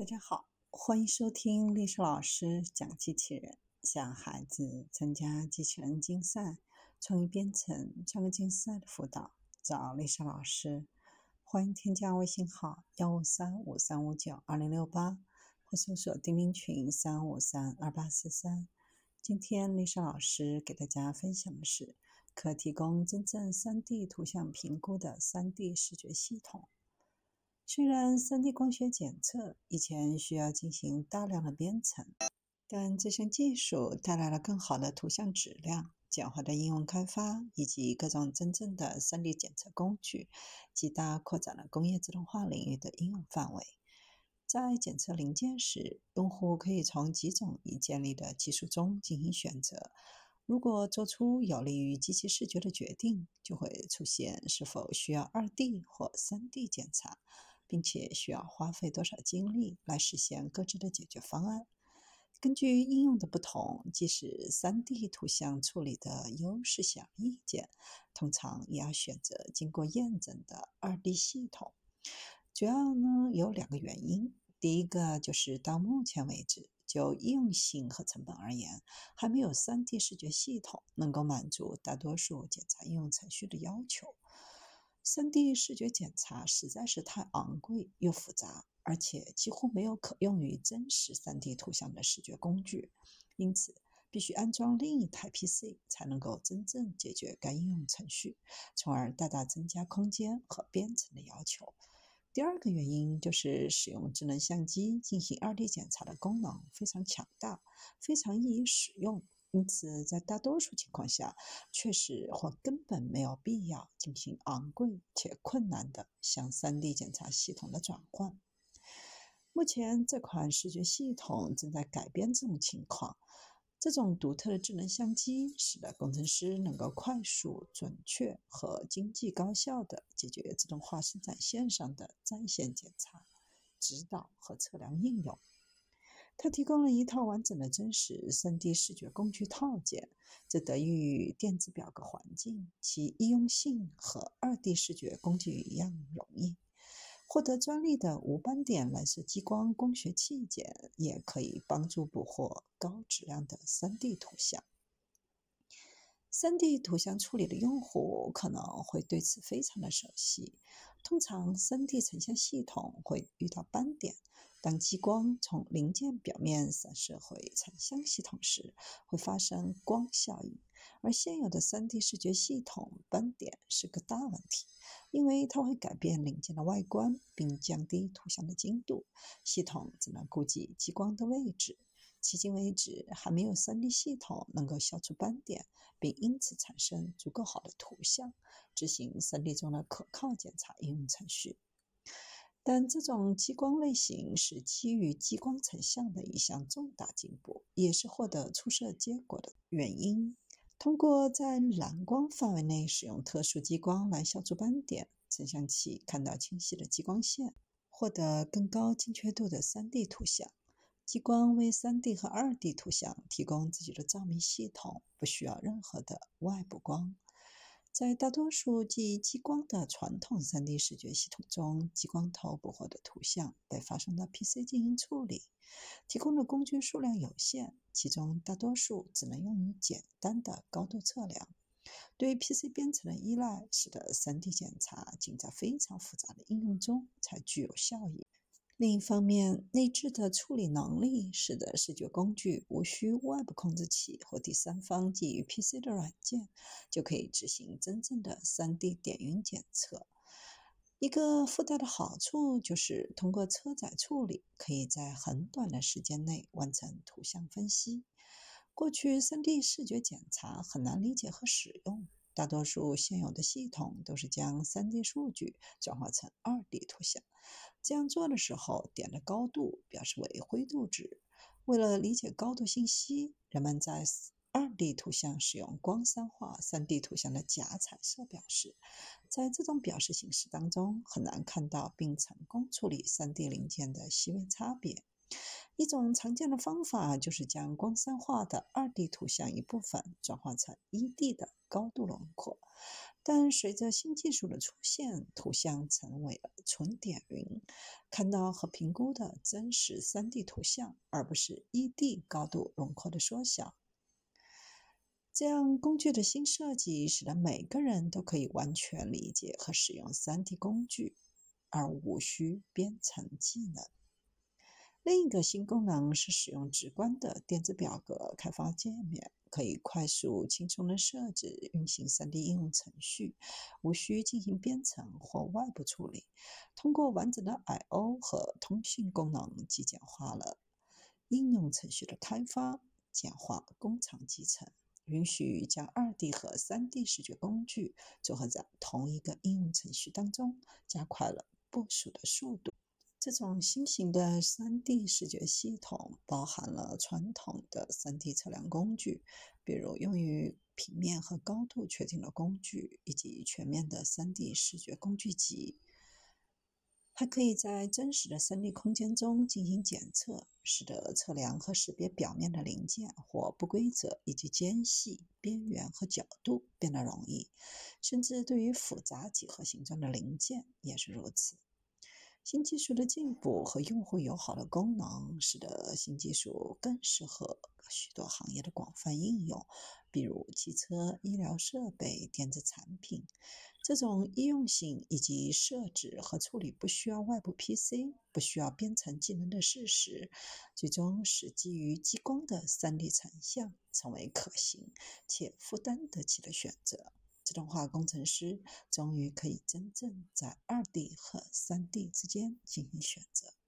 大家好，欢迎收听历史老师讲机器人，向孩子参加机器人竞赛、创意编程、创客竞赛的辅导，找历史老师。欢迎添加微信号幺五三五三五九二零六八，或搜索钉钉群三五三二八四三。今天历史老师给大家分享的是，可提供真正 3D 图像评估的 3D 视觉系统。虽然 3D 光学检测以前需要进行大量的编程，但这项技术带来了更好的图像质量、简化的应用开发以及各种真正的 3D 检测工具，极大扩展了工业自动化领域的应用范围。在检测零件时，用户可以从几种已建立的技术中进行选择。如果做出有利于机器视觉的决定，就会出现是否需要 2D 或 3D 检查。并且需要花费多少精力来实现各自的解决方案。根据应用的不同，即使 3D 图像处理的优势显而易见，通常也要选择经过验证的 2D 系统。主要呢有两个原因：第一个就是到目前为止，就应用性和成本而言，还没有 3D 视觉系统能够满足大多数检查应用程序的要求。3D 视觉检查实在是太昂贵又复杂，而且几乎没有可用于真实 3D 图像的视觉工具，因此必须安装另一台 PC 才能够真正解决该应用程序，从而大大增加空间和编程的要求。第二个原因就是使用智能相机进行 2D 检查的功能非常强大，非常易于使用。因此，在大多数情况下，确实或根本没有必要进行昂贵且困难的向 3D 检查系统的转换。目前，这款视觉系统正在改变这种情况。这种独特的智能相机使得工程师能够快速、准确和经济高效地解决自动化生产线上的在线检查、指导和测量应用。它提供了一套完整的真实 3D 视觉工具套件，这得益于电子表格环境，其易用性和 2D 视觉工具一样容易。获得专利的无斑点蓝色激光光学器件也可以帮助捕获高质量的 3D 图像。3D 图像处理的用户可能会对此非常的熟悉。通常，3D 成像系统会遇到斑点。当激光从零件表面散射回成像系统时，会发生光效应。而现有的 3D 视觉系统，斑点是个大问题，因为它会改变零件的外观，并降低图像的精度。系统只能估计激光的位置。迄今为止，还没有 3D 系统能够消除斑点，并因此产生足够好的图像，执行 3D 中的可靠检查应用程序。但这种激光类型是基于激光成像的一项重大进步，也是获得出色结果的原因。通过在蓝光范围内使用特殊激光来消除斑点，成像器看到清晰的激光线，获得更高精确度的 3D 图像。激光为 3D 和 2D 图像提供自己的照明系统，不需要任何的外部光。在大多数基于激光的传统 3D 视觉系统中，激光头捕获的图像被发送到 PC 进行处理，提供的工具数量有限，其中大多数只能用于简单的高度测量。对 PC 编程的依赖，使得 3D 检查仅在非常复杂的应用中才具有效益。另一方面，内置的处理能力使得视觉工具无需外部控制器或第三方基于 PC 的软件，就可以执行真正的 3D 点云检测。一个附带的好处就是，通过车载处理，可以在很短的时间内完成图像分析。过去，3D 视觉检查很难理解和使用。大多数现有的系统都是将 3D 数据转化成 2D 图像。这样做的时候，点的高度表示为灰度值。为了理解高度信息，人们在 2D 图像使用光三化 3D 图像的假彩色表示。在这种表示形式当中，很难看到并成功处理 3D 零件的细微差别。一种常见的方法就是将光山画的二 D 图像一部分转化成一 D 的高度轮廓。但随着新技术的出现，图像成为了纯点云，看到和评估的真实 3D 图像，而不是一 D 高度轮廓的缩小。这样工具的新设计，使得每个人都可以完全理解和使用 3D 工具，而无需编程技能。另一个新功能是使用直观的电子表格开发界面，可以快速、轻松地设置、运行 3D 应用程序，无需进行编程或外部处理。通过完整的 I/O 和通讯功能，极简化了应用程序的开发，简化工厂集成，允许将 2D 和 3D 视觉工具组合在同一个应用程序当中，加快了部署的速度。这种新型的 3D 视觉系统包含了传统的 3D 测量工具，比如用于平面和高度确定的工具，以及全面的 3D 视觉工具集。还可以在真实的 3D 空间中进行检测，使得测量和识别表面的零件或不规则以及间隙、边缘和角度变得容易。甚至对于复杂几何形状的零件也是如此。新技术的进步和用户友好的功能，使得新技术更适合许多行业的广泛应用，比如汽车、医疗设备、电子产品。这种易用性以及设置和处理不需要外部 PC、不需要编程技能的事实，最终使基于激光的 3D 成像成为可行且负担得起的选择。自动化工程师终于可以真正在二 D 和三 D 之间进行选择。